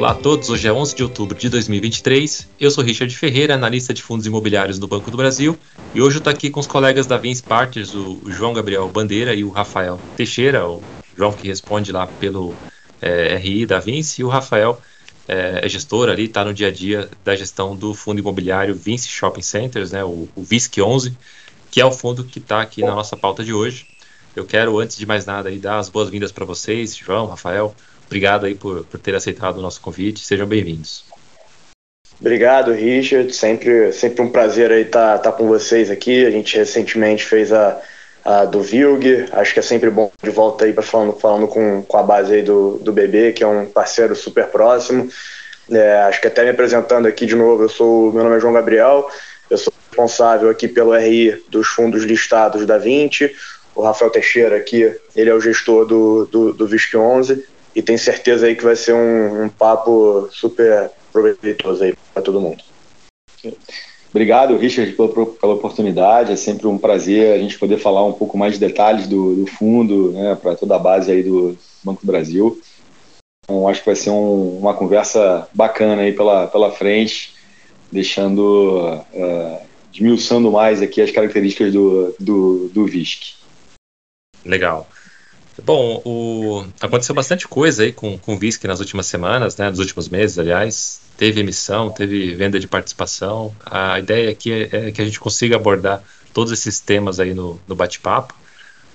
Olá a todos, hoje é 11 de outubro de 2023. Eu sou Richard Ferreira, analista de fundos imobiliários do Banco do Brasil, e hoje eu estou aqui com os colegas da Vince Partners, o João Gabriel Bandeira e o Rafael Teixeira, o João que responde lá pelo é, RI da Vince, e o Rafael é, é gestor ali, está no dia a dia da gestão do fundo imobiliário Vince Shopping Centers, né, o, o VISC 11, que é o fundo que está aqui na nossa pauta de hoje. Eu quero, antes de mais nada, aí, dar as boas-vindas para vocês, João, Rafael, Obrigado aí por, por ter aceitado o nosso convite. Sejam bem-vindos. Obrigado, Richard. Sempre, sempre um prazer aí estar tá, tá com vocês aqui. A gente recentemente fez a, a do Vilg. Acho que é sempre bom de volta aí para falando, falando com, com a base aí do, do BB, que é um parceiro super próximo. É, acho que até me apresentando aqui de novo, eu sou, meu nome é João Gabriel, eu sou responsável aqui pelo RI dos fundos listados da 20. O Rafael Teixeira aqui, ele é o gestor do, do, do VISC 11 e tenho certeza aí que vai ser um, um papo super proveitoso aí para todo mundo. Obrigado, Richard, pela, pela, oportunidade. É sempre um prazer a gente poder falar um pouco mais de detalhes do, do fundo, né, para toda a base aí do Banco do Brasil. Então, acho que vai ser um, uma conversa bacana aí pela, pela frente, deixando, uh, desmiuçando mais aqui as características do, do, do VISC. Legal. Bom, o... aconteceu bastante coisa aí com, com o VISC nas últimas semanas, né, nos últimos meses, aliás. Teve emissão, teve venda de participação. A ideia aqui é, é que a gente consiga abordar todos esses temas aí no, no bate-papo.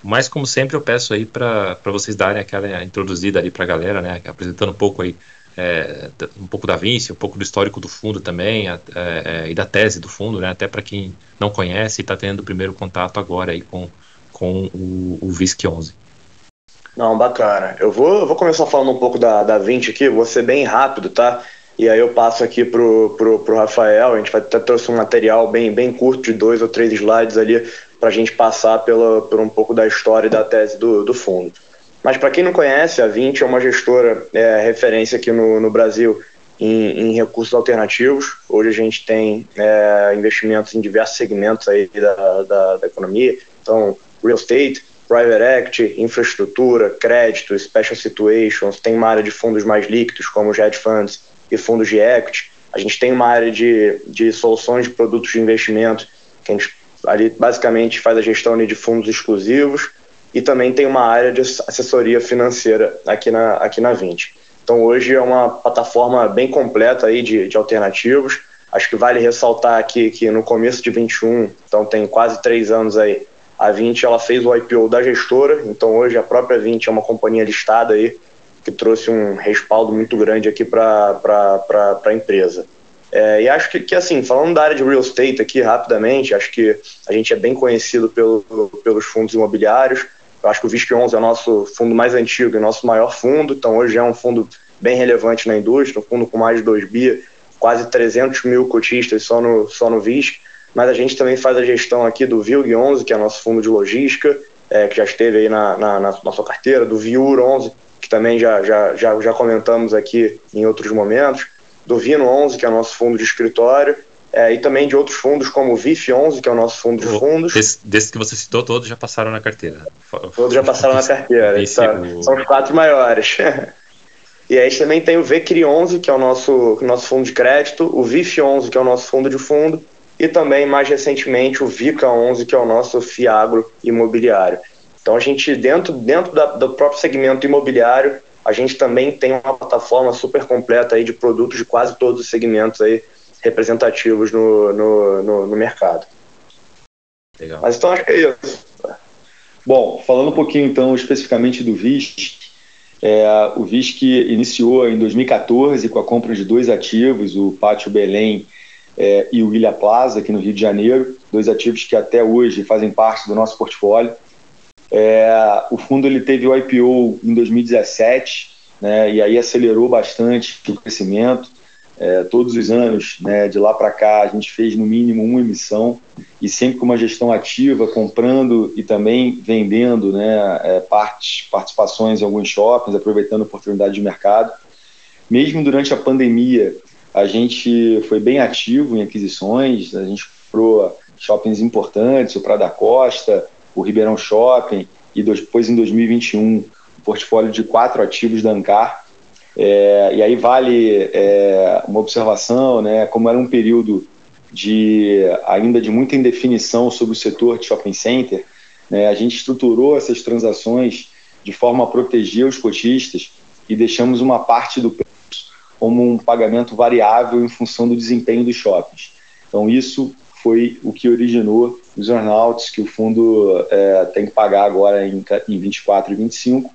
Mas, como sempre, eu peço aí para vocês darem aquela introduzida ali para a galera, né, apresentando um pouco aí, é, um pouco da Vinci, um pouco do histórico do fundo também, é, é, e da tese do fundo, né, até para quem não conhece e está tendo o primeiro contato agora aí com, com o, o VISC 11. Não, bacana. Eu vou, eu vou começar falando um pouco da, da 20 aqui, vou ser bem rápido, tá? E aí eu passo aqui pro, pro, pro Rafael, a gente vai até trouxe um material bem, bem curto de dois ou três slides ali para a gente passar pela, por um pouco da história e da tese do, do fundo. Mas para quem não conhece, a 20 é uma gestora é, referência aqui no, no Brasil em, em, recursos alternativos. Hoje a gente tem é, investimentos em diversos segmentos aí da, da, da economia, então real estate, private equity, infraestrutura, crédito, special situations, tem uma área de fundos mais líquidos, como os hedge funds e fundos de equity. A gente tem uma área de, de soluções de produtos de investimento, que a gente ali basicamente faz a gestão de fundos exclusivos, e também tem uma área de assessoria financeira aqui na, aqui na 20. Então hoje é uma plataforma bem completa aí de, de alternativos. Acho que vale ressaltar aqui que no começo de 21, então tem quase três anos aí, a 20 ela fez o IPO da gestora, então hoje a própria 20 é uma companhia listada aí que trouxe um respaldo muito grande aqui para a empresa. É, e acho que, que, assim, falando da área de real estate aqui rapidamente, acho que a gente é bem conhecido pelo, pelos fundos imobiliários. Eu acho que o VISC 11 é o nosso fundo mais antigo e nosso maior fundo, então hoje é um fundo bem relevante na indústria, um fundo com mais de 2 bi, quase 300 mil cotistas só no, só no VISC mas a gente também faz a gestão aqui do VILG 11, que é nosso fundo de logística, é, que já esteve aí na, na, na nossa carteira, do VIUR 11, que também já, já, já, já comentamos aqui em outros momentos, do Vino 11, que é o nosso fundo de escritório, é, e também de outros fundos como o VIF 11, que é o nosso fundo de fundos. Desses desse que você citou, todos já passaram na carteira. Todos já passaram na carteira, tá? são os quatro maiores. E aí a gente também tem o VCRI 11, que é o nosso, nosso fundo de crédito, o VIF 11, que é o nosso fundo de fundo, e também, mais recentemente, o VICA 11, que é o nosso Fiagro imobiliário. Então, a gente, dentro, dentro da, do próprio segmento imobiliário, a gente também tem uma plataforma super completa aí de produtos de quase todos os segmentos aí representativos no, no, no, no mercado. Legal. Mas então acho que é isso. Bom, falando um pouquinho então especificamente do VISC, é, o VISC iniciou em 2014 com a compra de dois ativos, o Pátio Belém é, e o Ilha Plaza, aqui no Rio de Janeiro, dois ativos que até hoje fazem parte do nosso portfólio. É, o fundo ele teve o IPO em 2017, né, e aí acelerou bastante o crescimento. É, todos os anos, né, de lá para cá, a gente fez no mínimo uma emissão e sempre com uma gestão ativa, comprando e também vendendo né, é, partes, participações em alguns shoppings, aproveitando a oportunidade de mercado. Mesmo durante a pandemia, a gente foi bem ativo em aquisições, a gente comprou shoppings importantes, o Prada Costa, o Ribeirão Shopping, e depois em 2021 um portfólio de quatro ativos da Ancar. É, e aí vale é, uma observação, né, como era um período de ainda de muita indefinição sobre o setor de shopping center, né, a gente estruturou essas transações de forma a proteger os cotistas e deixamos uma parte do como um pagamento variável em função do desempenho dos shoppings. Então isso foi o que originou os earnouts que o fundo é, tem que pagar agora em, em 24 e 25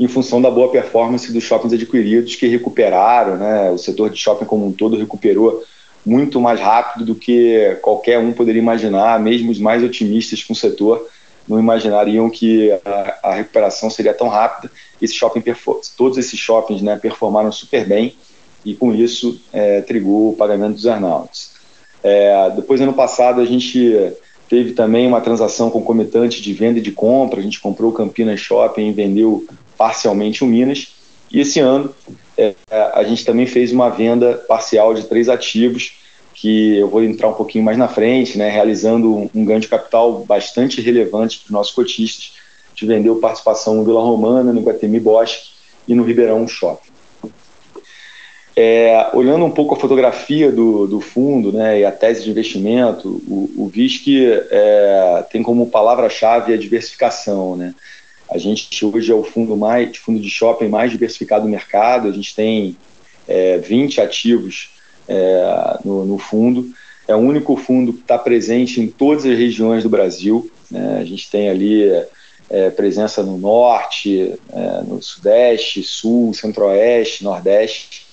em função da boa performance dos shoppings adquiridos que recuperaram, né? O setor de shopping como um todo recuperou muito mais rápido do que qualquer um poderia imaginar, mesmo os mais otimistas com o setor não imaginariam que a, a recuperação seria tão rápida. Esse shopping, todos esses shoppings né, performaram super bem e com isso é, trigou o pagamento dos earnouts. É, depois, ano passado, a gente teve também uma transação concomitante de venda e de compra. A gente comprou o Campinas Shopping e vendeu parcialmente o Minas. E esse ano é, a gente também fez uma venda parcial de três ativos, que eu vou entrar um pouquinho mais na frente, né, realizando um, ganho de capital bastante relevante para os nossos cotistas. A gente vendeu participação no Vila Romana, no Guatemi Bosque e no Ribeirão Shopping. É, olhando um pouco a fotografia do, do fundo né, e a tese de investimento, o, o VISC é, tem como palavra-chave a diversificação. Né? A gente hoje é o fundo mais fundo de shopping mais diversificado do mercado. A gente tem é, 20 ativos é, no, no, fundo. É o único fundo que está presente em todas as regiões do Brasil. Né? A gente tem ali é, presença no norte, é, no sudeste, sul, centro-oeste, nordeste.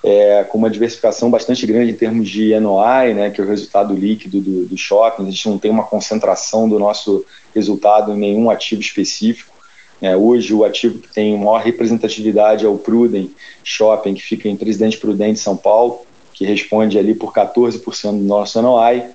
É, com uma diversificação bastante grande em termos de NOI, né, que é o resultado líquido do, do shopping. A gente não tem uma concentração do nosso resultado em nenhum ativo específico. É, hoje, o ativo que tem maior representatividade é o Prudem Shopping, que fica em Presidente Prudente, São Paulo, que responde ali por 14% do nosso NOI.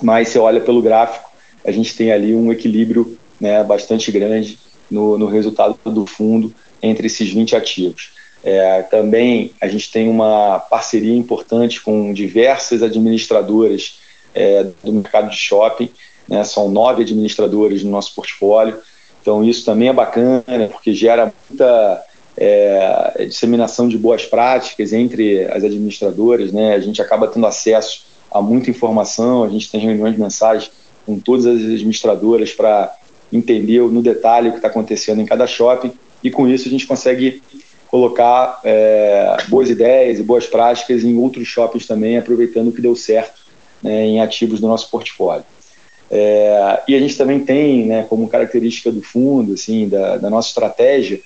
Mas se olha pelo gráfico, a gente tem ali um equilíbrio né, bastante grande no, no resultado do fundo entre esses 20 ativos. É, também a gente tem uma parceria importante com diversas administradoras é, do mercado de shopping, né, são nove administradores no nosso portfólio, então isso também é bacana, porque gera muita é, disseminação de boas práticas entre as administradoras, né, a gente acaba tendo acesso a muita informação, a gente tem reuniões mensais com todas as administradoras para entender no detalhe o que está acontecendo em cada shopping, e com isso a gente consegue colocar é, boas ideias e boas práticas em outros shoppings também, aproveitando o que deu certo né, em ativos do nosso portfólio. É, e a gente também tem, né, como característica do fundo, assim, da, da nossa estratégia,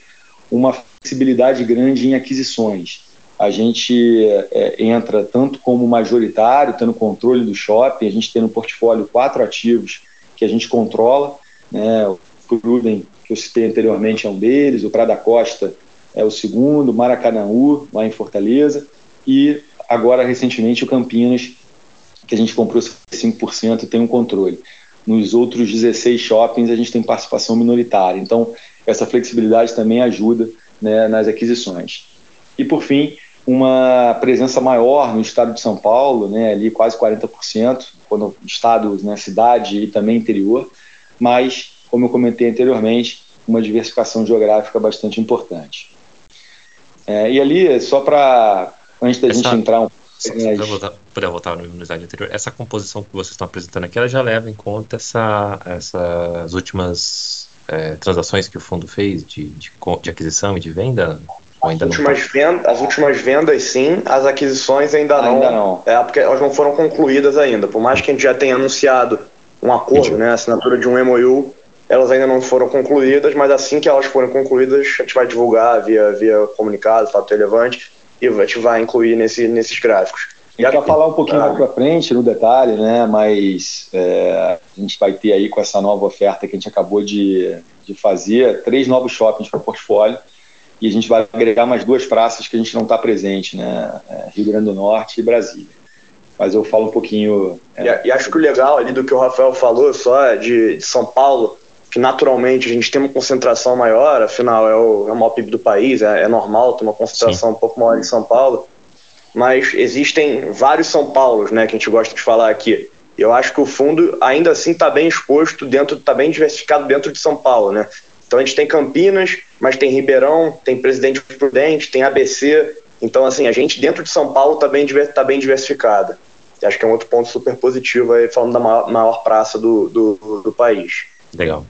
uma flexibilidade grande em aquisições. A gente é, entra tanto como majoritário, tendo controle do shopping, a gente tem no portfólio quatro ativos que a gente controla, né, o Pruden, que eu citei anteriormente, é um deles, o Prada Costa é o segundo, Maracanãú, lá em Fortaleza, e agora, recentemente, o Campinas, que a gente comprou 5% e tem um controle. Nos outros 16 shoppings, a gente tem participação minoritária. Então, essa flexibilidade também ajuda né, nas aquisições. E, por fim, uma presença maior no estado de São Paulo, né, ali quase 40%, quando estado, né, cidade e também interior, mas, como eu comentei anteriormente, uma diversificação geográfica bastante importante. É, e ali, só para, antes da essa, gente entrar um para voltar, voltar no slide anterior, essa composição que vocês estão apresentando aqui, ela já leva em conta essa, essas últimas é, transações que o fundo fez de, de, de aquisição e de venda? As últimas, venda, as últimas vendas, sim, as aquisições ainda, ainda não. não. É, porque elas não foram concluídas ainda. Por mais que a gente já tenha anunciado um acordo, né, a assinatura de um MOU, elas ainda não foram concluídas, mas assim que elas forem concluídas, a gente vai divulgar via, via comunicado, fato relevante, e a gente vai incluir nesse, nesses gráficos. E para falar um pouquinho ah. mais para frente, no detalhe, né, mas é, a gente vai ter aí com essa nova oferta que a gente acabou de, de fazer, três novos shoppings para portfólio, e a gente vai agregar mais duas praças que a gente não está presente, né, é, Rio Grande do Norte e Brasília mas eu falo um pouquinho. É, e, e, acho que o legal ali do que o Rafael falou, só de, de São Paulo, que naturalmente a gente tem uma concentração maior, afinal é o, é o maior PIB do país, é, é normal ter uma concentração Sim. um pouco maior em São Paulo, mas existem vários São Paulos, né, que a gente gosta de falar aqui. Eu acho que o fundo ainda assim está bem exposto dentro, está bem diversificado dentro de São Paulo, né? Então a gente tem Campinas, mas tem Ribeirão, tem Presidente Prudente, tem ABC. Então, assim, a gente dentro de São Paulo está bem, tá bem diversificada. Acho que é um outro ponto super positivo aí, falando da maior, maior praça do, do, do país. Legal.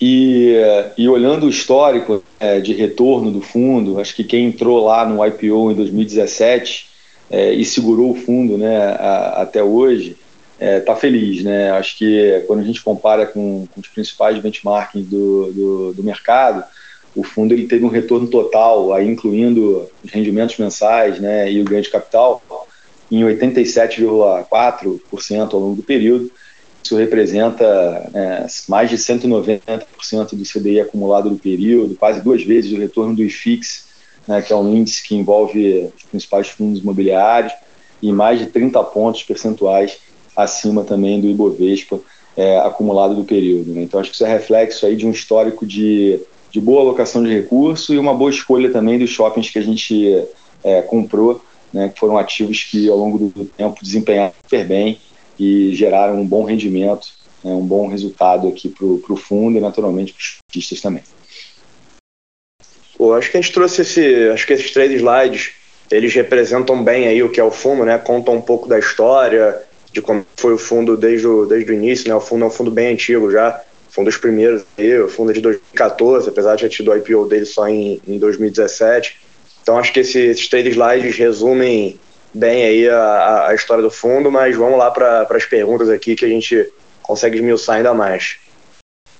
E, e, olhando o histórico é, de retorno do fundo, acho que quem entrou lá no IPO em 2017 é, e segurou o fundo né, a, até hoje está é, tá feliz. Né? Acho que quando a gente compara com, com os principais benchmarks do, do, do, mercado, o fundo ele teve um retorno total, aí incluindo os rendimentos mensais né, e o ganho de capital, em 87,4% ao longo do período. Isso representa né, mais de 190% do CDI acumulado do período, quase duas vezes o retorno do IFIX, né, que é um índice que envolve os principais fundos imobiliários, e mais de 30 pontos percentuais acima também do Ibovespa é, acumulado do período. Né? Então, acho que isso é reflexo aí de um histórico de, de boa alocação de recursos e uma boa escolha também dos shoppings que a gente é, comprou, né, que foram ativos que ao longo do tempo desempenharam super bem e geraram um bom rendimento, né, um bom resultado aqui para o fundo e naturalmente para os artistas também. Pô, acho que a gente trouxe esse, acho que esses três slides, eles representam bem aí o que é o fundo, né? Contam um pouco da história, de como foi o fundo desde o, desde o início, né? O fundo é um fundo bem antigo já, foi um dos primeiros aí, o fundo é de 2014, apesar de ter tido o IPO dele só em, em 2017. Então acho que esse, esses três slides resumem bem aí a, a história do fundo, mas vamos lá para as perguntas aqui que a gente consegue esmiuçar ainda mais.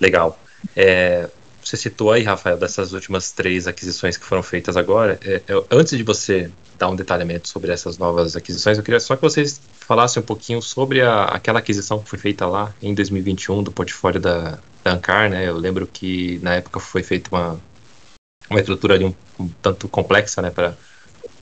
Legal. É, você citou aí, Rafael, dessas últimas três aquisições que foram feitas agora. É, é, antes de você dar um detalhamento sobre essas novas aquisições, eu queria só que vocês falassem um pouquinho sobre a, aquela aquisição que foi feita lá em 2021 do portfólio da, da Ancar, né? Eu lembro que na época foi feita uma, uma estrutura ali um, um tanto complexa, né, para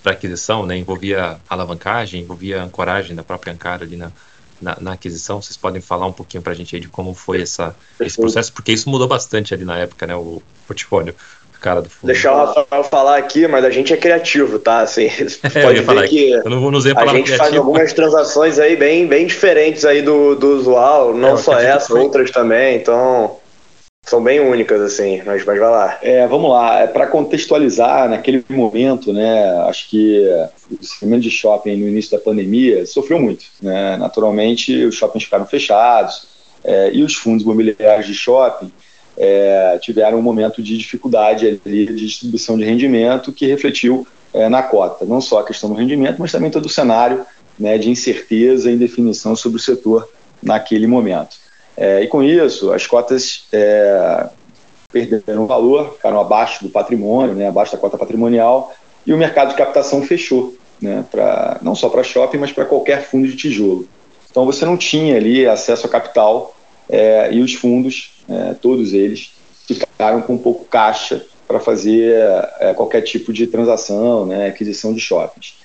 aquisição, né? Envolvia alavancagem, envolvia ancoragem da própria Ancar ali na, na, na, aquisição. Vocês podem falar um pouquinho para a gente aí de como foi essa, esse processo, porque isso mudou bastante ali na época, né, o portfólio. Cara do fundo. Deixar o Rafael falar aqui, mas a gente é criativo, tá? Assim, é, pode ver que eu não vou nos a gente criativo. faz algumas transações aí bem, bem diferentes aí do, do usual, não é, só essa, foi... outras também, então são bem únicas, assim, mas, vai lá. É, vamos lá, é, para contextualizar, naquele momento, né, acho que o segmento de shopping no início da pandemia sofreu muito. Né? Naturalmente, os shoppings ficaram fechados é, e os fundos imobiliários de shopping é, tiveram um momento de dificuldade ali de distribuição de rendimento que refletiu é, na cota. Não só a questão do rendimento, mas também todo o cenário né, de incerteza e indefinição sobre o setor naquele momento. É, e com isso, as cotas é, perderam valor, ficaram abaixo do patrimônio, né, abaixo da cota patrimonial, e o mercado de captação fechou, né, pra, não só para shopping, mas para qualquer fundo de tijolo. Então você não tinha ali acesso a capital é, e os fundos, é, todos eles, ficaram com pouco caixa para fazer é, qualquer tipo de transação, né, aquisição de shoppings.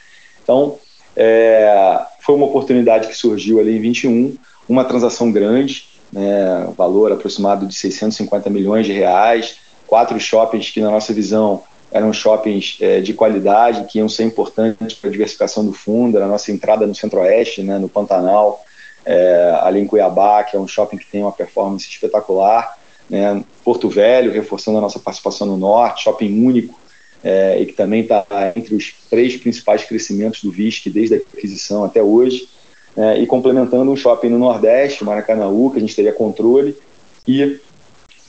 Então, é, foi uma oportunidade que surgiu ali em 21, uma transação grande, né, valor aproximado de 650 milhões de reais, quatro shoppings que, na nossa visão, eram shoppings é, de qualidade, que iam ser importantes para a diversificação do fundo, era a nossa entrada no Centro-Oeste, né, no Pantanal, é, ali em Cuiabá, que é um shopping que tem uma performance espetacular, né, Porto Velho, reforçando a nossa participação no Norte, shopping único, é, e que também está entre os três principais crescimentos do VISC desde a aquisição até hoje, é, e complementando um shopping no Nordeste, Maracanãú, que a gente teria controle, e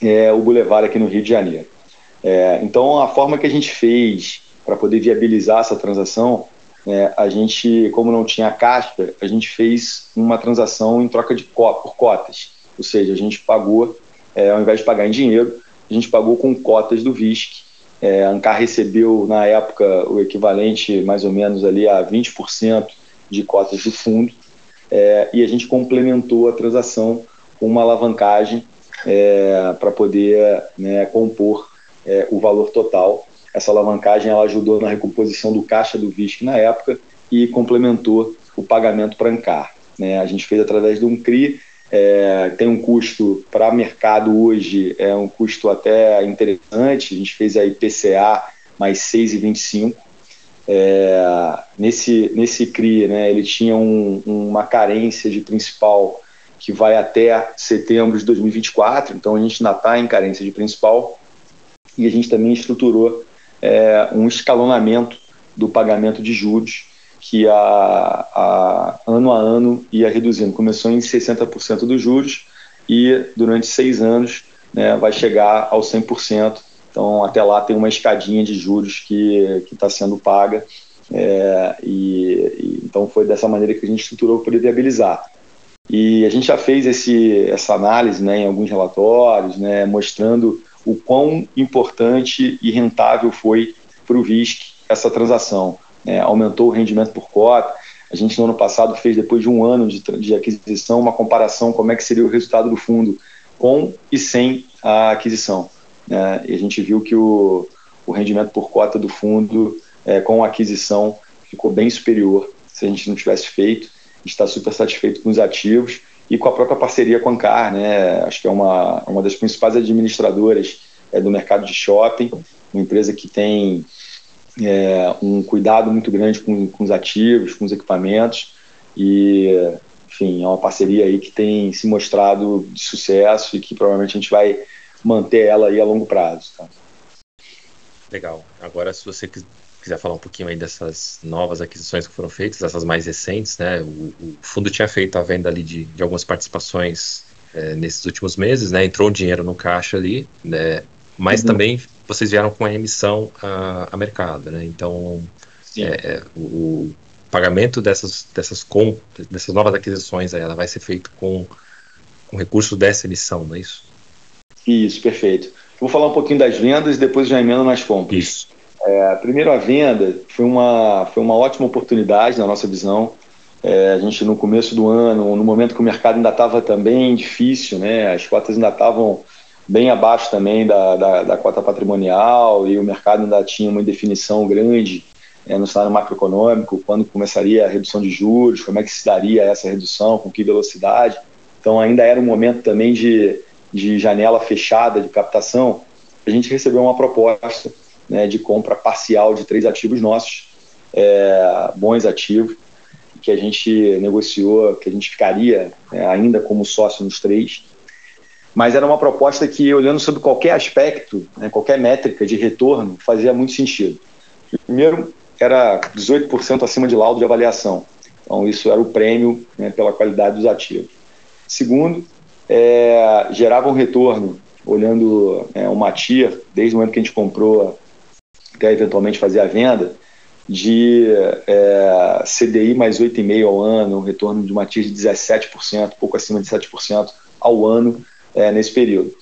é, o Boulevard aqui no Rio de Janeiro. É, então, a forma que a gente fez para poder viabilizar essa transação, é, a gente, como não tinha caixa, a gente fez uma transação em troca de co por cotas. Ou seja, a gente pagou, é, ao invés de pagar em dinheiro, a gente pagou com cotas do VISC. É, a Ancar recebeu, na época, o equivalente mais ou menos ali a 20% de cotas do fundo é, e a gente complementou a transação com uma alavancagem é, para poder né, compor é, o valor total. Essa alavancagem ela ajudou na recomposição do caixa do VISC na época e complementou o pagamento para Ancar. Né? A gente fez através de um CRI, é, tem um custo para mercado hoje, é um custo até interessante, a gente fez aí PCA mais 6,25, é, nesse, nesse CRI, né, ele tinha um, uma carência de principal que vai até setembro de 2024, então a gente ainda está em carência de principal, e a gente também estruturou é, um escalonamento do pagamento de juros, que a, a, ano a ano ia reduzindo. Começou em 60% dos juros e durante seis anos né, vai chegar ao 100%. Então, até lá tem uma escadinha de juros que está sendo paga. É, e, e, então, foi dessa maneira que a gente estruturou para viabilizar. E a gente já fez esse, essa análise né, em alguns relatórios, né, mostrando o quão importante e rentável foi para o VISC essa transação. Né, aumentou o rendimento por cota. A gente, no ano passado, fez, depois de um ano de, de aquisição, uma comparação como é que seria o resultado do fundo com e sem a aquisição. Né? E a gente viu que o, o rendimento por cota do fundo é, com a aquisição ficou bem superior se a gente não tivesse feito. Está super satisfeito com os ativos e com a própria parceria com a Ancar, né? Acho que é uma, uma das principais administradoras é, do mercado de shopping, uma empresa que tem é, um cuidado muito grande com, com os ativos, com os equipamentos e enfim, é uma parceria aí que tem se mostrado de sucesso e que provavelmente a gente vai manter ela aí a longo prazo. Tá? Legal. Agora, se você quiser falar um pouquinho aí dessas novas aquisições que foram feitas, essas mais recentes, né? O, o fundo tinha feito a venda ali de, de algumas participações é, nesses últimos meses, né? Entrou dinheiro no caixa ali, né? Mas uhum. também vocês vieram com a emissão a, a mercado, né? Então, é, o, pagamento dessas dessas com dessas novas aquisições aí, ela vai ser feito com com recurso dessa emissão, não é isso? Isso, perfeito. Vou falar um pouquinho das vendas e depois já emendo nas compras. Isso. É, primeiro, a venda foi uma, foi uma ótima oportunidade na nossa visão. É, a gente, no começo do ano, no momento que o mercado ainda estava também difícil, né, as cotas ainda estavam bem abaixo também da, da, da, cota patrimonial e o mercado ainda tinha uma indefinição grande é, no cenário macroeconômico, quando começaria a redução de juros, como é que se daria essa redução, com que velocidade. Então, ainda era um momento também de, de janela fechada de captação. A gente recebeu uma proposta né, de compra parcial de três ativos nossos, é, bons ativos, que a gente negociou, que a gente ficaria né, ainda como sócio nos três. Mas era uma proposta que, olhando sobre qualquer aspecto, né, qualquer métrica de retorno, fazia muito sentido. Primeiro, era 18% acima de laudo de avaliação. Então, isso era o prêmio né, pela qualidade dos ativos. Segundo, é, gerava um retorno, olhando é, uma TIA, desde o momento que a gente comprou até eventualmente fazer a venda, de é, CDI mais 8,5% ao ano, um retorno de uma TIR de 17%, pouco acima de 7% ao ano é, nesse período.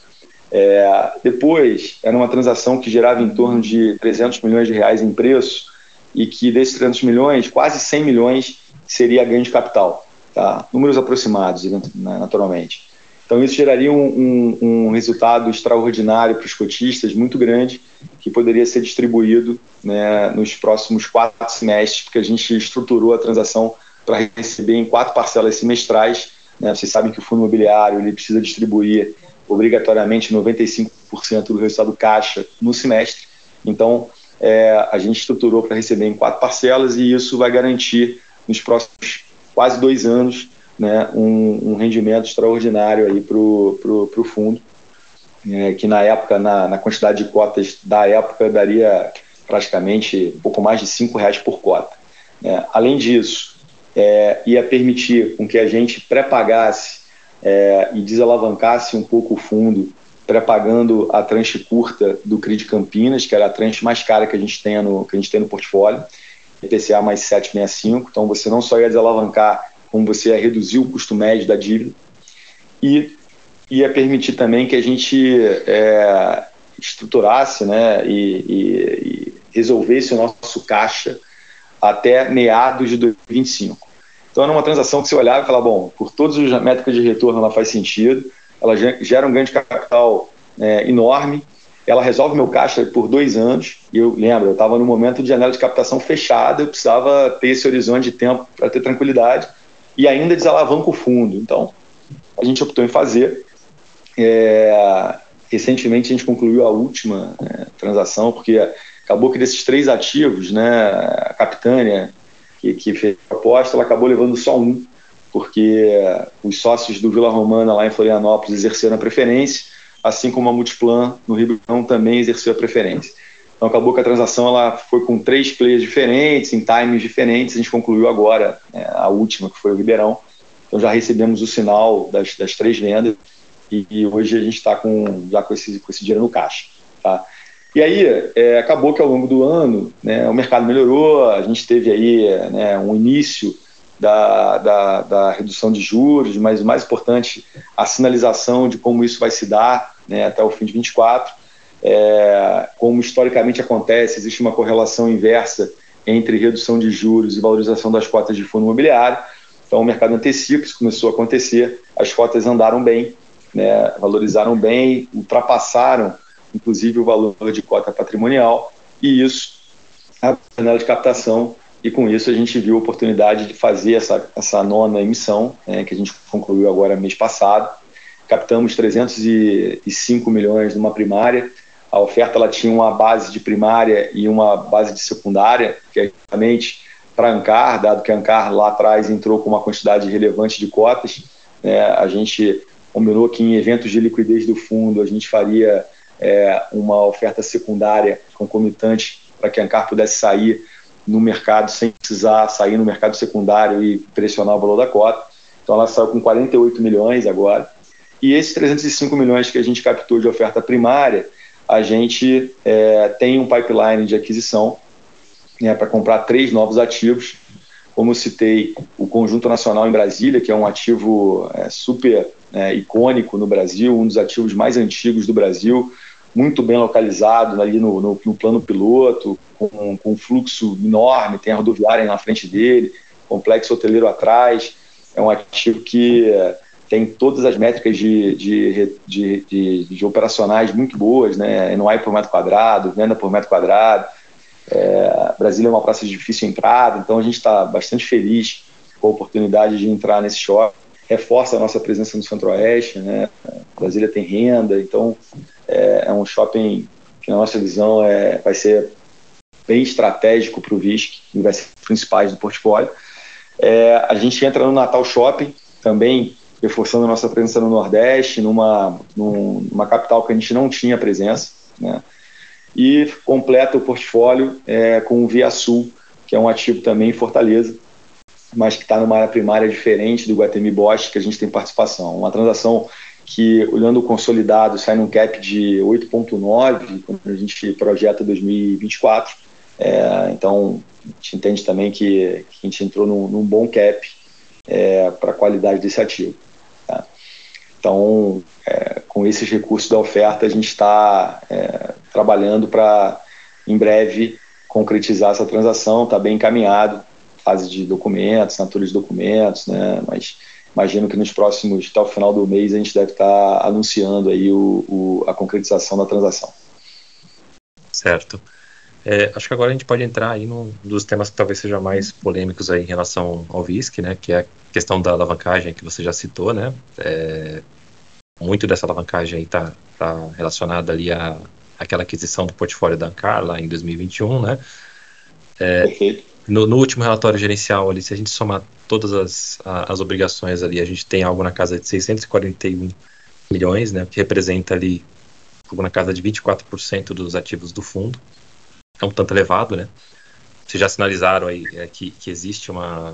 É, depois, era uma transação que gerava em torno de 300 milhões de reais em preço e que desses 300 milhões, quase 100 milhões seria ganho de capital. Tá? Números aproximados, naturalmente. Então, isso geraria um, um, um resultado extraordinário para os cotistas, muito grande, que poderia ser distribuído né, nos próximos quatro semestres, porque a gente estruturou a transação para receber em quatro parcelas semestrais. Né? Vocês sabem que o fundo imobiliário ele precisa distribuir obrigatoriamente 95% do resultado caixa no semestre. Então, é, a gente estruturou para receber em quatro parcelas e isso vai garantir nos próximos quase dois anos né, um, um rendimento extraordinário aí para o fundo, é, que na época, na, na, quantidade de cotas da época, daria praticamente um pouco mais de cinco reais por cota. É, além disso, é, ia permitir com que a gente pré-pagasse é, e desalavancasse um pouco o fundo, pré-pagando a tranche curta do CRI de Campinas, que era a tranche mais cara que a gente tem no, que a gente tem no portfólio, IPCA mais 765, então você não só ia desalavancar como você ia reduzir o custo médio da dívida e ia permitir também que a gente é, estruturasse né, e, e, e, resolvesse o nosso caixa até meados de 2025. Então era uma transação que você olhava e falava, bom, por todas as métricas de retorno ela faz sentido, ela gera um ganho de capital é, enorme, ela resolve meu caixa por dois anos, e eu lembro, eu estava no momento de janela de captação fechada, eu precisava ter esse horizonte de tempo para ter tranquilidade, e ainda desalavanca o fundo. Então, a gente optou em fazer. É, recentemente a gente concluiu a última né, transação, porque acabou que desses três ativos, né, a Capitânia, que, que fez a proposta, ela acabou levando só um, porque os sócios do Vila Romana lá em Florianópolis exerceram a preferência, assim como a Multiplan no Ribeirão também exerceu a preferência. Então acabou que a transação ela foi com três players diferentes, em times diferentes, a gente concluiu agora né, a última, que foi o Ribeirão. Então já recebemos o sinal das, das três vendas e, e hoje a gente está com, já com esse, com esse dinheiro no caixa. Tá? E aí, é, acabou que ao longo do ano né, o mercado melhorou, a gente teve aí né, um início da, da, da, redução de juros, mas o mais importante, a sinalização de como isso vai se dar né, até o fim de 24. É, como historicamente acontece, existe uma correlação inversa entre redução de juros e valorização das cotas de fundo imobiliário. Então, o mercado antecipa, isso começou a acontecer, as cotas andaram bem, né, valorizaram bem, ultrapassaram inclusive o valor de cota patrimonial, e isso a janela de captação, e com isso a gente viu a oportunidade de fazer essa, essa nona emissão, né, que a gente concluiu agora mês passado. Captamos 305 milhões numa primária, a oferta ela tinha uma base de primária e uma base de secundária, que é justamente para Ancar, dado que Ancar lá atrás entrou com uma quantidade relevante de cotas, né, a gente combinou que em eventos de liquidez do fundo a gente faria é, uma oferta secundária concomitante para que a Ancar pudesse sair no mercado sem precisar sair no mercado secundário e pressionar o valor da cota. Então ela saiu com 48 milhões agora. E esses 305 milhões que a gente captou de oferta primária, a gente é, tem um pipeline de aquisição né, para comprar três novos ativos. Como citei, o Conjunto Nacional em Brasília, que é um ativo é, super é, icônico no Brasil, um dos ativos mais antigos do Brasil, muito bem localizado ali no, no, no plano piloto, com, com um fluxo enorme, tem a rodoviária na frente dele, complexo hoteleiro atrás. É um ativo que eh, tem todas as métricas de, de, de, de, de operacionais muito boas, né? NOI por metro quadrado, venda por metro quadrado. É, Brasília é uma praça de difícil entrada, então a gente está bastante feliz com a oportunidade de entrar nesse shopping. Reforça a nossa presença no Centro-Oeste, né? Brasília tem renda, então é, é um shopping que, na nossa visão, é, vai ser bem estratégico para o VISC, que vai ser principais do portfólio. É, a gente entra no Natal Shopping, também reforçando a nossa presença no Nordeste, numa, numa capital que a gente não tinha presença, né? e completa o portfólio é, com o Via Sul, que é um ativo também em Fortaleza, mas que está numa área primária diferente do Guatemi Bosch, que a gente tem participação. Uma transação que, olhando o consolidado, sai num cap de 8,9 quando a gente projeta 2024. É, então, a gente entende também que, que a gente entrou num, num bom cap é, para a qualidade desse ativo. Tá? Então, é, com esses recursos da oferta, a gente está é, trabalhando para, em breve, concretizar essa transação, está bem encaminhado, fase de documentos, assinatura de documentos, né, mas imagino que nos próximos, até o final do mês, a gente deve estar anunciando aí o, o a concretização da transação. Certo. É, acho que agora a gente pode entrar aí num dos temas que talvez sejam mais polêmicos aí em relação ao VISC, né, que é a questão da alavancagem que você já citou, né, é, muito dessa alavancagem aí está tá relacionada ali a aquela aquisição do portfólio da Ancar lá em 2021, né, é, no, no, último relatório gerencial ali, se a gente somar todas as, as obrigações ali, a gente tem algo na casa de 641 milhões, né, que representa ali algo na casa de 24% dos ativos do fundo. É um tanto elevado, né? Vocês já sinalizaram aí é, que, que existe uma,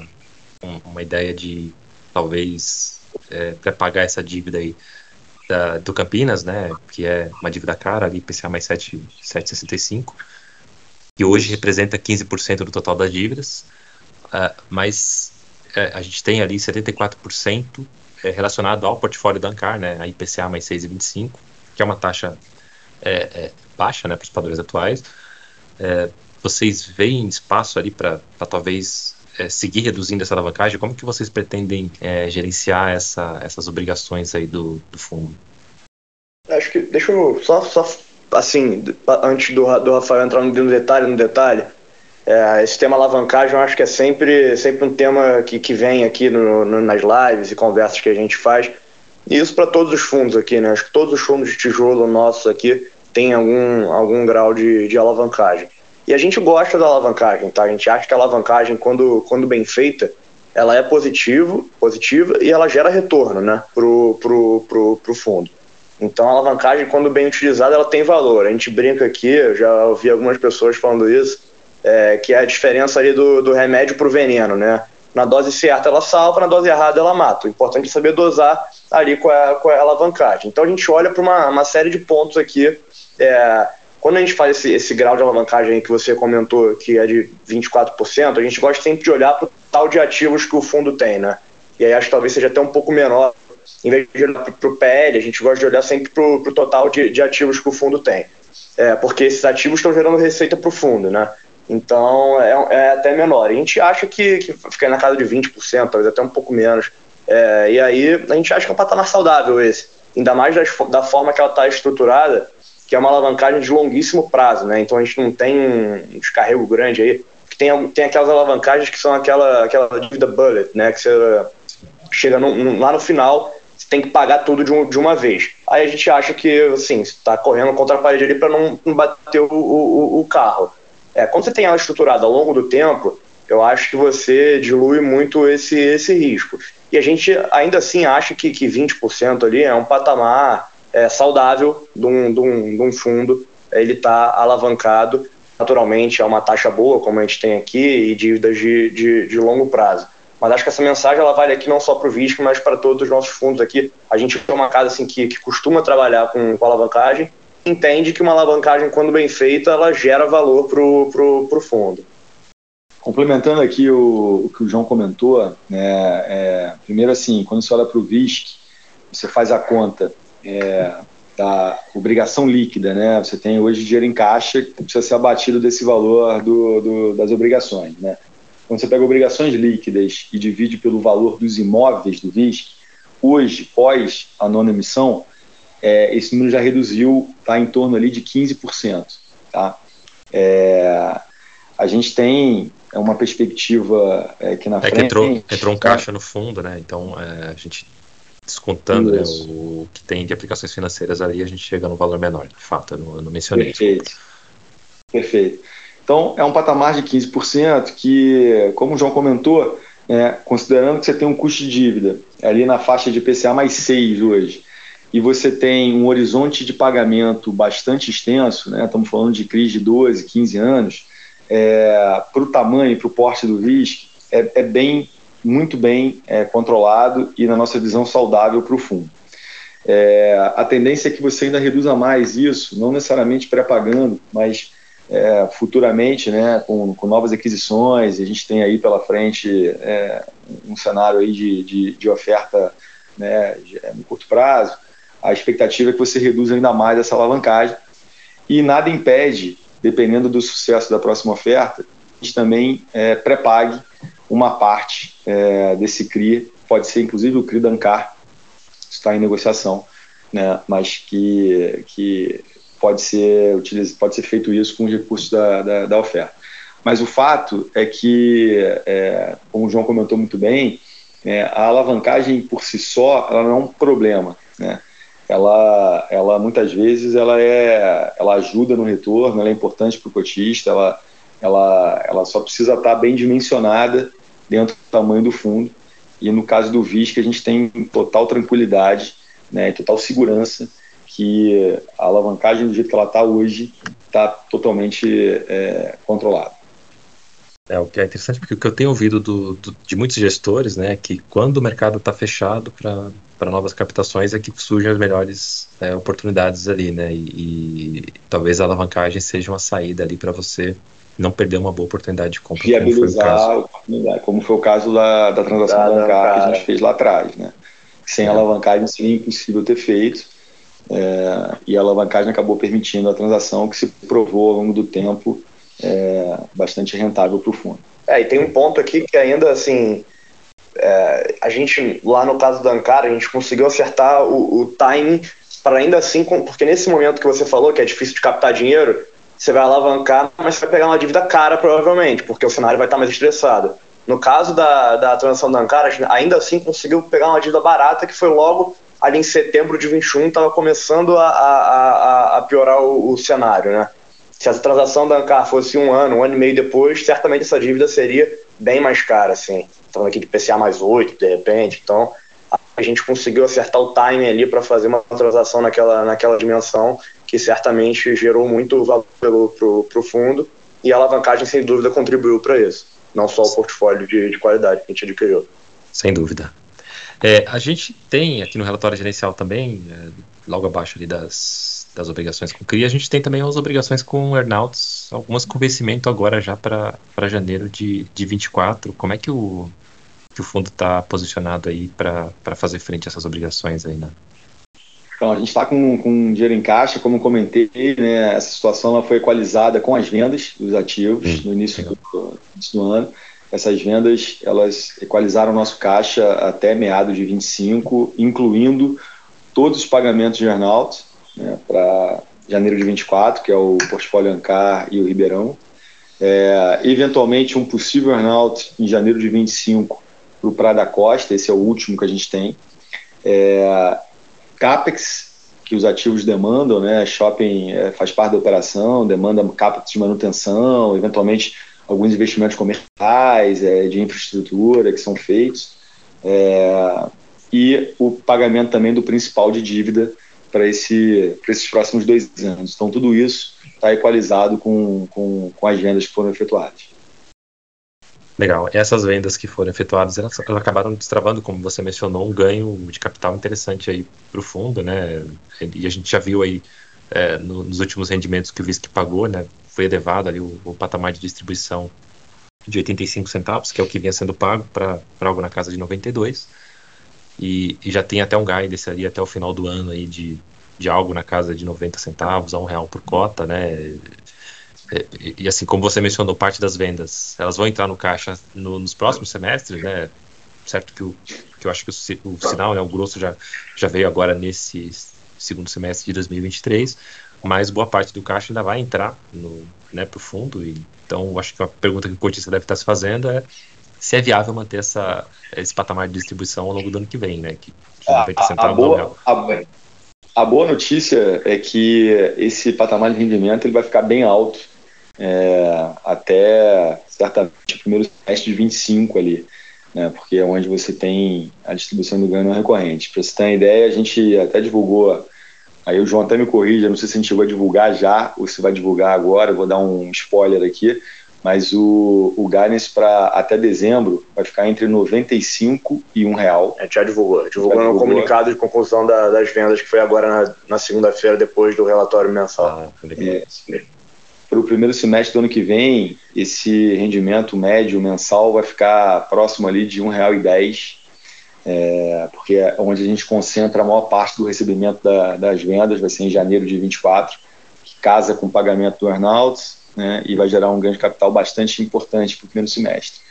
um, uma ideia de talvez é, pré-pagar essa dívida aí da, do Campinas, né, que é uma dívida cara ali, IPCA mais 7,65 que hoje representa 15% do total das dívidas, uh, mas uh, a gente tem ali 74% é, relacionado ao portfólio da Ancar, né, a IPCA mais 6,25, que é uma taxa é, é, baixa né, para os padrões atuais. É, vocês veem espaço ali para talvez é, seguir reduzindo essa alavancagem? Como que vocês pretendem é, gerenciar essa, essas obrigações aí do, do fundo? Acho que deixa eu só, só assim, antes do, do Rafael entrar no detalhe, no detalhe, é, esse tema alavancagem eu acho que é sempre, sempre um tema que, que vem aqui no, no, nas lives e conversas que a gente faz. E isso para todos os fundos aqui, né? Acho que todos os fundos de tijolo nossos aqui têm algum, algum grau de, de alavancagem. E a gente gosta da alavancagem, tá? A gente acha que a alavancagem, quando, quando bem feita, ela é positivo, positiva e ela gera retorno né, para o pro, pro, pro fundo. Então a alavancagem, quando bem utilizada, ela tem valor. A gente brinca aqui, eu já ouvi algumas pessoas falando isso, é, que é a diferença ali do, do remédio para o veneno, né? Na dose certa ela salva, na dose errada ela mata. O importante é saber dosar ali com a, com a alavancagem. Então a gente olha para uma, uma série de pontos aqui. É, quando a gente faz esse, esse grau de alavancagem que você comentou, que é de 24%, a gente gosta sempre de olhar para o tal de ativos que o fundo tem, né? E aí acho que talvez seja até um pouco menor. Em vez de olhar para o PL, a gente gosta de olhar sempre para o total de, de ativos que o fundo tem. É, porque esses ativos estão gerando receita para o fundo, né? Então é, é, até menor. A gente acha que, que fica na casa de 20%, talvez até um pouco menos. É, e aí a gente acha que é um patamar saudável esse. Ainda mais das, da forma que ela está estruturada, que é uma alavancagem de longuíssimo prazo, né? Então a gente não tem um descarrego grande aí. Tem, tem aquelas alavancagens que são aquela, aquela dívida bullet, né? Que você chega no, no, lá no final, você tem que pagar tudo de, um, de uma vez. Aí a gente acha que, assim, está correndo contra a parede ali para não, não, bater o, o, o carro. É, quando você tem ela estruturada ao longo do tempo, eu acho que você dilui muito esse, esse risco. E a gente ainda assim acha que, que 20% ali é um patamar é, saudável de um, de, um, de um fundo. Ele está alavancado, naturalmente é uma taxa boa, como a gente tem aqui, e dívidas de, de, de longo prazo. Mas acho que essa mensagem ela vale aqui não só para o VISC, mas para todos os nossos fundos aqui. A gente é uma casa assim, que, que costuma trabalhar com, com alavancagem entende que uma alavancagem, quando bem feita, ela gera valor para o fundo. Complementando aqui o, o, que o João comentou, né, é, primeiro assim, quando você olha para o VISC, você faz a conta é, da obrigação líquida, né? Você tem hoje dinheiro em caixa que precisa ser abatido desse valor do, do, das obrigações, né? Quando você pega obrigações líquidas e divide pelo valor dos imóveis do VISC, hoje, pós a nona emissão, é, esse número já reduziu, está em torno ali de 15%. Tá? É, a gente tem uma perspectiva é, que na é frente... Que entrou, entrou um caixa no fundo, né? Então, é, a gente descontando né, o que tem de aplicações financeiras ali, a gente chega no valor menor, de fato, eu não, eu não mencionei. Perfeito. Perfeito. Então, é um patamar de 15% que, como o João comentou, é, considerando que você tem um custo de dívida ali na faixa de PCA mais 6 hoje, e você tem um horizonte de pagamento bastante extenso, né? estamos falando de crise de 12, 15 anos, é, para o tamanho, para o porte do risco, é, é bem, muito bem é, controlado e, na nossa visão, saudável para o fundo. É, a tendência é que você ainda reduza mais isso, não necessariamente pré-pagando, mas é, futuramente, né, com, com, novas aquisições, a gente tem aí pela frente é, um cenário aí de, de, de oferta né, no curto prazo, a expectativa é que você reduza ainda mais essa alavancagem. E nada impede, dependendo do sucesso da próxima oferta, a gente também é, pré-pague uma parte é, desse CRI, pode ser inclusive o CRI da Ancar, está em negociação, né, mas que, que pode, ser, pode ser feito isso com os recursos da, da, da oferta. Mas o fato é que, é, como o João comentou muito bem, é, a alavancagem por si só ela não é um problema. Né? Ela, ela muitas vezes ela é, ela ajuda no retorno, ela é importante para o cotista, ela, ela, ela só precisa estar bem dimensionada dentro do tamanho do fundo. E no caso do VISC, a gente tem total tranquilidade, né, total segurança que a alavancagem do jeito que ela está hoje está totalmente é, controlada. É, o que é interessante porque o que eu tenho ouvido do, do, de muitos gestores, né, é que quando o mercado está fechado para novas captações é que surgem as melhores é, oportunidades ali, né, e, e, talvez a alavancagem seja uma saída ali para você não perder uma boa oportunidade de compra. Viabilizar como foi o caso, como foi o caso da, da transação da, bancária que a gente fez lá atrás, né, sem é. alavancagem seria impossível ter feito, é, e a alavancagem acabou permitindo a transação que se provou ao longo do tempo é, bastante rentável para o fundo. É, e tem um ponto aqui que ainda assim, é, a gente lá no caso da Ankara, a gente conseguiu acertar o, o timing para ainda assim, porque nesse momento que você falou que é difícil de captar dinheiro, você vai alavancar, mas você vai pegar uma dívida cara provavelmente, porque o cenário vai estar mais estressado. No caso da, da transação da Ankara, ainda assim conseguiu pegar uma dívida barata que foi logo ali em setembro de 21, estava começando a, a, a, a piorar o, o cenário, né? Se essa transação da Ancar fosse um ano, um ano e meio depois, certamente essa dívida seria bem mais cara, assim. Estamos aqui de PCA mais 8, de repente. Então, a gente conseguiu acertar o timing ali para fazer uma transação naquela, naquela dimensão que certamente gerou muito valor para o fundo e a alavancagem, sem dúvida, contribuiu para isso. Não só o portfólio de, de qualidade que a gente adquiriu. Sem dúvida. É, a gente tem aqui no relatório gerencial também, é, logo abaixo ali das, das obrigações com CRI, a gente tem também as obrigações com earnouts, algumas com vencimento agora já para janeiro de, de 24. Como é que o, que o fundo está posicionado aí para fazer frente a essas obrigações aí, né? Então, a gente está com, com dinheiro em caixa, como comentei, né, essa situação foi equalizada com as vendas dos ativos hum, no início do, início do, ano. Essas vendas, elas equalizaram o nosso caixa até meados de 25, incluindo todos os pagamentos de earnout né, para janeiro de 24, que é o portfólio Ancar e o Ribeirão. É, eventualmente, um possível earnout em janeiro de 25 para o Praia da Costa, esse é o último que a gente tem. É, CAPEX, que os ativos demandam, né? Shopping é, faz parte da operação, demanda CAPEX de manutenção, eventualmente alguns investimentos comerciais, é, de infraestrutura que são feitos, é, e o pagamento também do principal de dívida para esse, esses próximos dois anos. Então, tudo isso está equalizado com, com, com as vendas que foram efetuadas. Legal. Essas vendas que foram efetuadas, elas, elas, acabaram destravando, como você mencionou, um ganho de capital interessante aí para o fundo, né? E a gente já viu aí é, no, nos últimos rendimentos que o VISC pagou, né? Foi elevado ali o, o, patamar de distribuição de 85 centavos, que é o que vinha sendo pago para algo na casa de 92. E, e já tem até um guidance ali até o final do ano aí de, de algo na casa de 90 centavos a um real por cota, né? É, e, e, assim, como você mencionou, parte das vendas, elas vão entrar no caixa no, nos próximos semestres, né? Certo que, o, que eu acho que o, o sinal, né, o grosso já, já veio agora nesse segundo semestre de 2023, mas boa parte do caixa ainda vai entrar no, né, para o fundo. E, então, acho que a pergunta que o cotista deve estar se fazendo é se é viável manter essa, esse patamar de distribuição ao longo do ano que vem, né? Que de 90 a, a boa, a, boa notícia é que esse patamar de rendimento ele vai ficar bem alto é, até certamente o primeiro semestre de 25 ali, né, porque é onde você tem a distribuição do ganho recorrente. Para você ter uma ideia, a gente até divulgou, aí o João até me corrija, não sei se a gente a divulgar já ou se vai divulgar agora, vou dar um spoiler aqui, mas o, o guidance para até dezembro vai ficar entre 95 e um real. A gente já divulgou, divulgou no comunicado de conclusão da, das vendas que foi agora na, na segunda-feira depois do relatório mensal. Ah, é, para o primeiro semestre do ano que vem, esse rendimento médio mensal vai ficar próximo ali de R$ 1,10, é, porque é onde a gente concentra a maior parte do recebimento da, das vendas, vai ser em janeiro de 24, que casa com o pagamento do earnouts, né, e vai gerar um ganho de capital bastante importante para o primeiro semestre.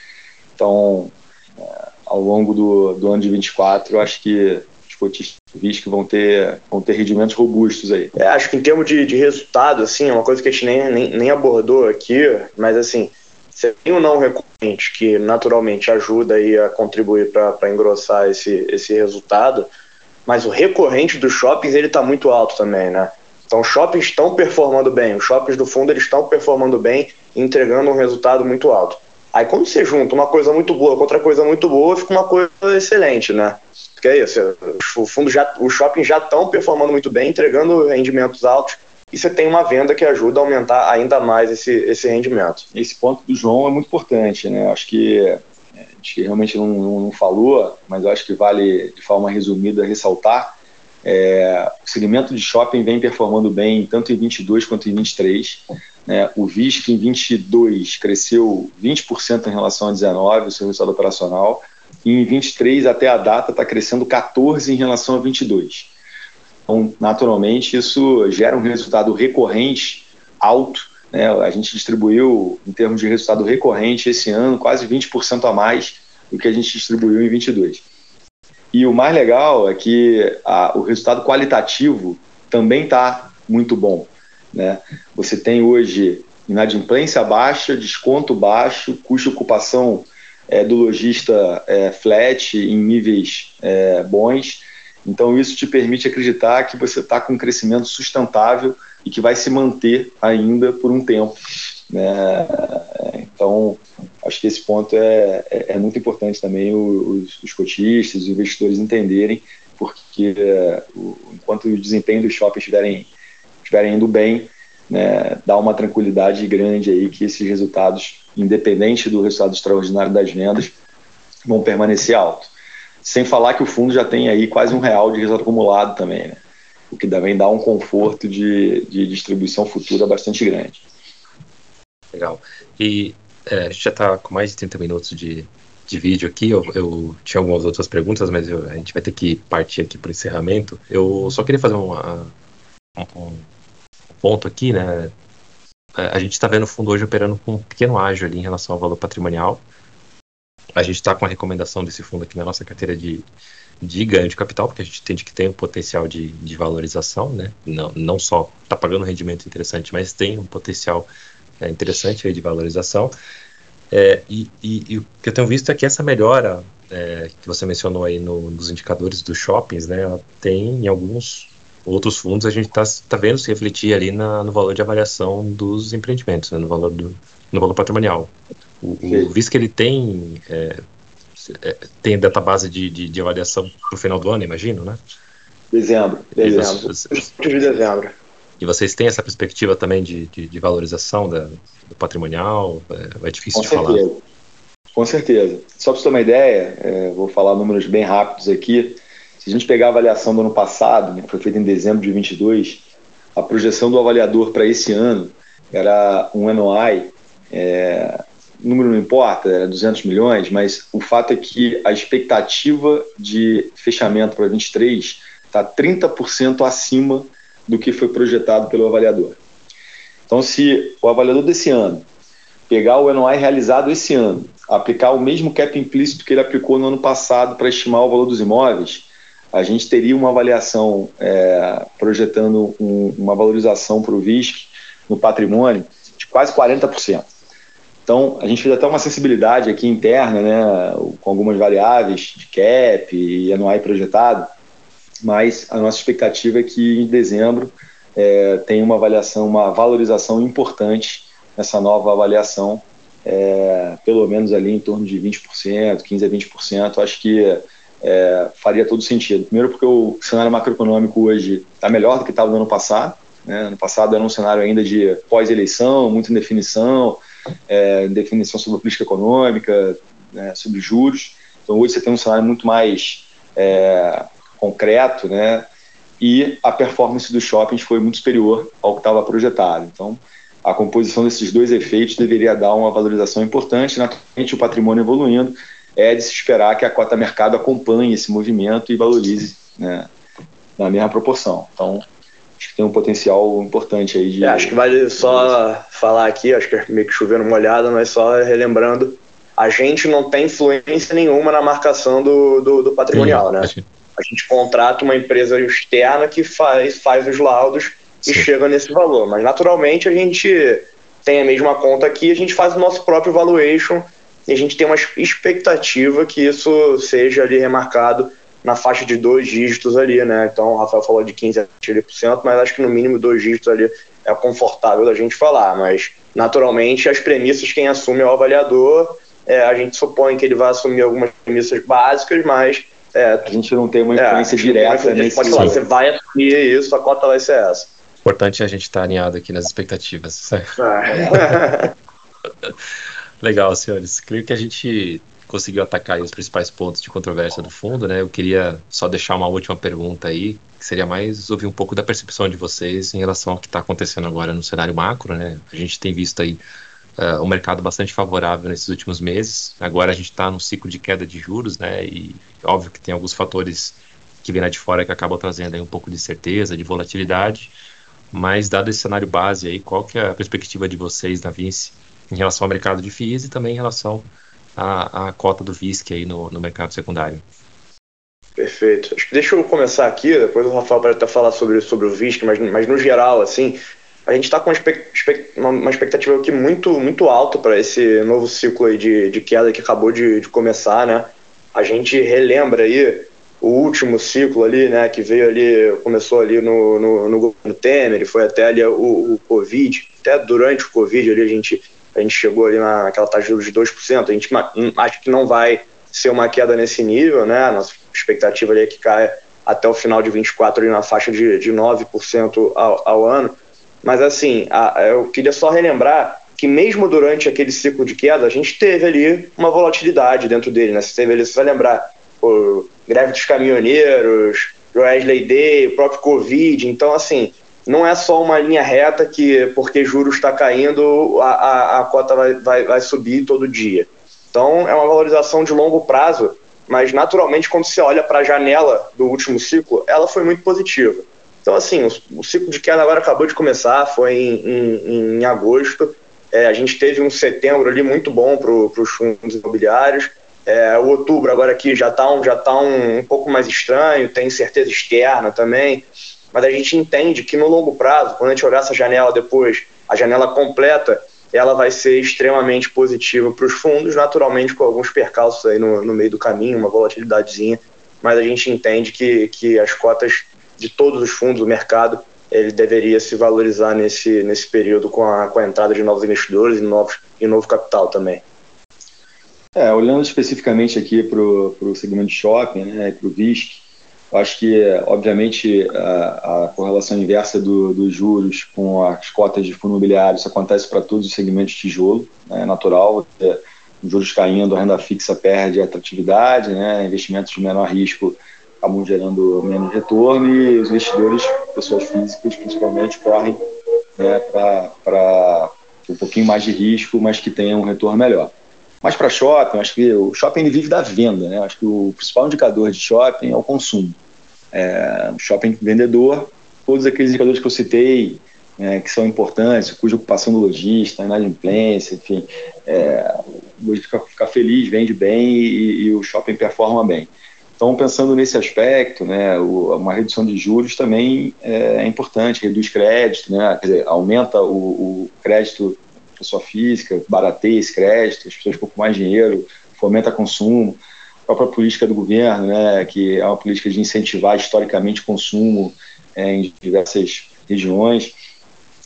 Então, é, ao longo do, do ano de 24, eu acho que os cotistas que vão ter, vão ter rendimentos robustos aí. É, acho que em termos de, de resultado, assim, é uma coisa que a gente nem, nem, nem abordou aqui, mas assim, você tem o um não recorrente que naturalmente ajuda aí a contribuir para engrossar esse, esse resultado, mas o recorrente dos shoppings ele está muito alto também, né? Então os shoppings estão performando bem, os shoppings do fundo eles estão performando bem, entregando um resultado muito alto. Aí quando você junta uma coisa muito boa com outra coisa muito boa, fica uma coisa excelente, né? que é isso. O fundo já, os shoppings já estão performando muito bem, entregando rendimentos altos, e você tem uma venda que ajuda a aumentar ainda mais esse, esse rendimento. Esse ponto do João é muito importante, né? Acho que é, a gente realmente não, não, não falou, mas eu acho que vale de forma resumida ressaltar. É, o segmento de shopping vem performando bem tanto em 22 quanto em 23. Né? O VISC em 22 cresceu 20% em relação a 19, o seu resultado operacional e em 23 até a data está crescendo 14 em relação a 22. Então, naturalmente, isso gera um resultado recorrente alto. Né? A gente distribuiu, em termos de resultado recorrente, esse ano, quase 20% a mais do que a gente distribuiu em 22. E o mais legal é que a, o resultado qualitativo também está muito bom. Né? Você tem hoje inadimplência baixa, desconto baixo, custo de ocupação é, do lojista é, flat em níveis é, bons. Então, isso te permite acreditar que você está com um crescimento sustentável e que vai se manter ainda por um tempo. Né? Então, acho que esse ponto é, é, é muito importante também os, os cotistas, os investidores entenderem, porque é, o, enquanto o desempenho dos shoppings estiverem, estiverem indo bem, né, dá uma tranquilidade grande aí que esses resultados, independente do resultado extraordinário das vendas, vão permanecer altos. Sem falar que o fundo já tem aí quase um real de resultado acumulado também, né? o que também dá um conforto de, de distribuição futura bastante grande. Legal. E é, a gente já está com mais de 30 minutos de, de vídeo aqui. Eu, eu tinha algumas outras perguntas, mas eu, a gente vai ter que partir aqui para o encerramento. Eu só queria fazer uma, um, ponto aqui, né? É, a gente está vendo o fundo hoje operando com um pequeno ágio ali em relação ao valor patrimonial. A gente está com a recomendação desse fundo aqui na nossa carteira de, de ganho de capital, porque a gente entende que tem um potencial de, de valorização, né? Não, não só está pagando um rendimento interessante, mas tem um potencial é, interessante aí de valorização. É, e, e, e, o que eu tenho visto é que essa melhora é, que você mencionou aí no, nos indicadores dos shoppings, né, ela tem em alguns outros fundos a gente está tá vendo se refletir ali na, no valor de avaliação dos empreendimentos, né, no valor do no valor patrimonial. O, o visto que ele tem é, é, tem database de, de, de avaliação para o final do ano, imagino, né? Dezembro, dezembro. de dezembro. E vocês têm essa perspectiva também de, de, de valorização da, do patrimonial? É, é difícil Com de certeza. falar. Com certeza. Só para você ter uma ideia, é, vou falar números bem rápidos aqui. Se a gente pegar a avaliação do ano passado, né, que foi feita em dezembro de 22, a projeção do avaliador para esse ano era um NOI, é, número não importa, era 200 milhões, mas o fato é que a expectativa de fechamento para 23 está 30% acima do que foi projetado pelo avaliador. Então, se o avaliador desse ano pegar o NOI realizado esse ano, aplicar o mesmo cap implícito que ele aplicou no ano passado para estimar o valor dos imóveis, a gente teria uma avaliação é, projetando um, uma valorização para o VISC no patrimônio de quase 40%. Então, a gente fez até uma sensibilidade aqui interna, né, com algumas variáveis de cap e NOI projetado, mas a nossa expectativa é que em dezembro é, tenha uma avaliação, uma valorização importante nessa nova avaliação, é, pelo menos ali em torno de 20%, 15% a 20%, acho que é, faria todo sentido. Primeiro porque o cenário macroeconômico hoje está melhor do que estava no ano passado, né? ano passado era um cenário ainda de pós-eleição, muita indefinição, é, definição sobre a política econômica, né, sobre juros. Então hoje você tem um cenário muito mais é, concreto, né? E a performance dos shoppings foi muito superior ao que estava projetado. Então a composição desses dois efeitos deveria dar uma valorização importante. Naturalmente o patrimônio evoluindo é de se esperar que a cota mercado acompanhe esse movimento e valorize né, na mesma proporção. Então acho que tem um potencial importante aí de. É, acho que vale só falar aqui, acho que é meio que chovendo molhado, mas só relembrando, a gente não tem influência nenhuma na marcação do, do, do patrimonial, Sim, né? A gente contrata uma empresa externa que faz, faz os laudos Sim. e chega nesse valor. Mas naturalmente a gente tem a mesma conta aqui, a gente faz o nosso próprio valuation e a gente tem uma expectativa que isso seja ali remarcado na faixa de dois dígitos ali, né? Então o Rafael falou de 15% a 20%, mas acho que no mínimo dois dígitos ali é confortável da gente falar. Mas naturalmente as premissas quem assume é o avaliador. É, a gente supõe que ele vai assumir algumas premissas básicas, mas é, a gente não tem uma é, influência é, direta nesse pode falar, Você vai assumir isso, a cota vai ser essa. Importante a gente estar tá alinhado aqui nas expectativas. É. Legal, senhores. Creio que a gente conseguiu atacar os principais pontos de controvérsia do fundo, né? Eu queria só deixar uma última pergunta aí, que seria mais ouvir um pouco da percepção de vocês em relação ao que está acontecendo agora no cenário macro, né? A gente tem visto aí uh, um mercado bastante favorável nesses últimos meses. Agora a gente está num ciclo de queda de juros, né? E óbvio que tem alguns fatores que vêm lá de fora que acabam trazendo aí um pouco de certeza, de volatilidade. Mas dado esse cenário base aí, qual que é a perspectiva de vocês na Vinci em relação ao mercado de FIIs e também em relação a, a cota do VISC aí no, no mercado secundário. Perfeito. Acho que deixa eu começar aqui, depois o Rafael vai até falar sobre, sobre o VISC, mas, mas no geral, assim, a gente está com uma, expectativa aqui muito, muito alta para esse novo ciclo de, de queda que acabou de, de começar, né? A gente relembra aí o último ciclo ali, né, que veio ali, começou ali no, no, no governo Temer, foi até ali o, o Covid, até durante o Covid ali a gente a gente chegou ali na, naquela taxa de juros de 2%, a gente acha que não vai ser uma queda nesse nível, né? Nossa expectativa ali é que caia até o final de 24 ali na faixa de, de 9% ao, ao ano. Mas assim, a, eu queria só relembrar que mesmo durante aquele ciclo de queda, a gente teve ali uma volatilidade dentro dele, né? Você teve ali, você vai lembrar, o greve dos caminhoneiros, Wesley Day, o próprio Covid. Então, assim, não é só uma linha reta que, porque juros está caindo, a, a, a cota vai, vai, vai subir todo dia. Então, é uma valorização de longo prazo, mas naturalmente, quando você olha para a janela do último ciclo, ela foi muito positiva. Então, assim, o, o, ciclo de queda agora acabou de começar, foi em, em, em agosto. É, a gente teve um setembro ali muito bom para os fundos imobiliários. É, o outubro agora aqui já está um, já tá um, um pouco mais estranho, tem incerteza externa também, mas a gente entende que no longo prazo, quando a gente olhar essa janela depois, a janela completa, ela vai ser extremamente positiva para os fundos, naturalmente com alguns percalços aí no, no meio do caminho, uma volatilidadezinha, mas a gente entende que, que as cotas de todos os fundos do mercado ele deveria se valorizar nesse, nesse período com a, com a entrada de novos investidores e, novos, e novo capital também. É, olhando especificamente aqui para o segmento de shopping, né, para o VISC, acho que, obviamente, a, a correlação inversa do, dos juros com as cotas de fundo imobiliário, isso acontece para todos os segmentos de tijolo, né, é natural, é, os juros caindo, a renda fixa perde atratividade, né, investimentos de menor risco acabam gerando menos retorno e os investidores, pessoas físicas principalmente, correm né, para um pouquinho mais de risco, mas que tenham um retorno melhor. Mas para shopping, acho que o shopping vive da venda, né? Acho que o principal indicador de shopping é o consumo. É, shopping vendedor, todos aqueles indicadores que eu citei, é, que são importantes, cuja ocupação do lojista, inadimplência, enfim, é, o lojista fica feliz, vende bem e, e, o shopping performa bem. Então, pensando nesse aspecto, né, o, uma redução de juros também é, é importante, reduz crédito, né, quer dizer, aumenta o, o crédito pessoa física, barateia esse crédito, as pessoas com mais dinheiro, fomenta consumo. A própria política do governo, né, que é uma política de incentivar historicamente consumo é, em diversas regiões,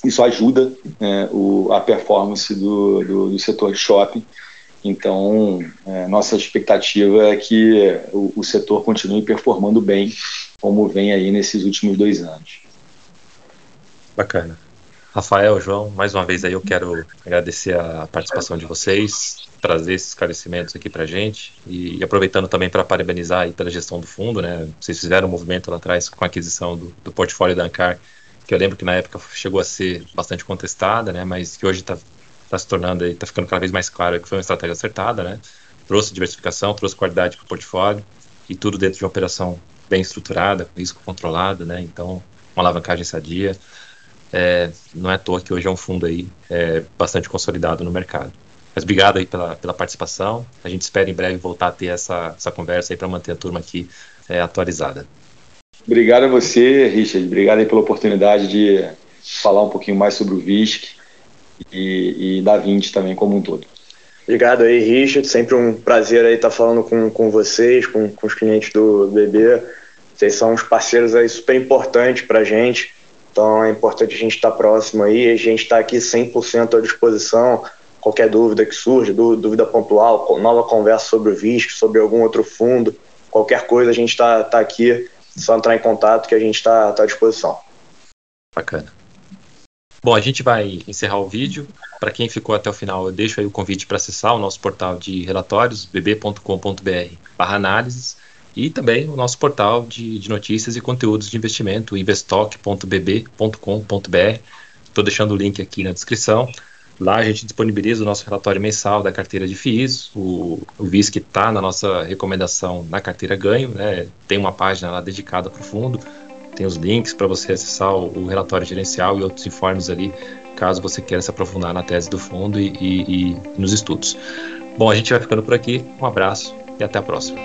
isso ajuda né, o, a performance do, do, do, setor shopping. Então, é, nossa expectativa é que o, o setor continue performando bem, como vem aí nesses últimos dois anos. Bacana. Rafael, João, mais uma vez aí eu quero agradecer a participação de vocês, trazer esses esclarecimentos aqui para gente e, aproveitando também para parabenizar aí pela gestão do fundo, né? Vocês fizeram um movimento lá atrás com a aquisição do, do portfólio da Ancar, que eu lembro que na época chegou a ser bastante contestada, né? Mas que hoje está tá se tornando aí, está ficando cada vez mais claro que foi uma estratégia acertada, né? Trouxe diversificação, trouxe qualidade para o portfólio e tudo dentro de uma operação bem estruturada, com risco controlado, né? Então, uma alavancagem sadia. É, não é à toa que hoje é um fundo aí é, bastante consolidado no mercado. Mas obrigado aí pela, pela participação. A gente espera em breve voltar a ter essa, essa conversa aí para manter a turma aqui é, atualizada. Obrigado a você, Richard. Obrigado aí pela oportunidade de falar um pouquinho mais sobre o VISC e, e da Vint também como um todo. Obrigado aí, Richard. Sempre um prazer aí estar falando com, com vocês, com, com os clientes do BB. Vocês são uns parceiros aí super importantes para a gente. Então é importante a gente estar próximo aí, a gente está aqui 100% à disposição. Qualquer dúvida que surja, dúvida pontual, nova conversa sobre o VISC, sobre algum outro fundo, qualquer coisa a gente está tá aqui, só entrar em contato que a gente está tá à disposição. Bacana. Bom, a gente vai encerrar o vídeo. Para quem ficou até o final, eu deixo aí o convite para acessar o nosso portal de relatórios, bb.com.br/análises e também o nosso portal de, de notícias e conteúdos de investimento, investoc.bb.com.br. Estou deixando o link aqui na descrição. Lá a gente disponibiliza o nosso relatório mensal da carteira de FIIs, o, o VIS que está na nossa recomendação na carteira ganho, né? tem uma página lá dedicada para o fundo, tem os links para você acessar o, o, relatório gerencial e outros informes ali, caso você queira se aprofundar na tese do fundo e, e, e nos estudos. Bom, a gente vai ficando por aqui, um abraço e até a próxima.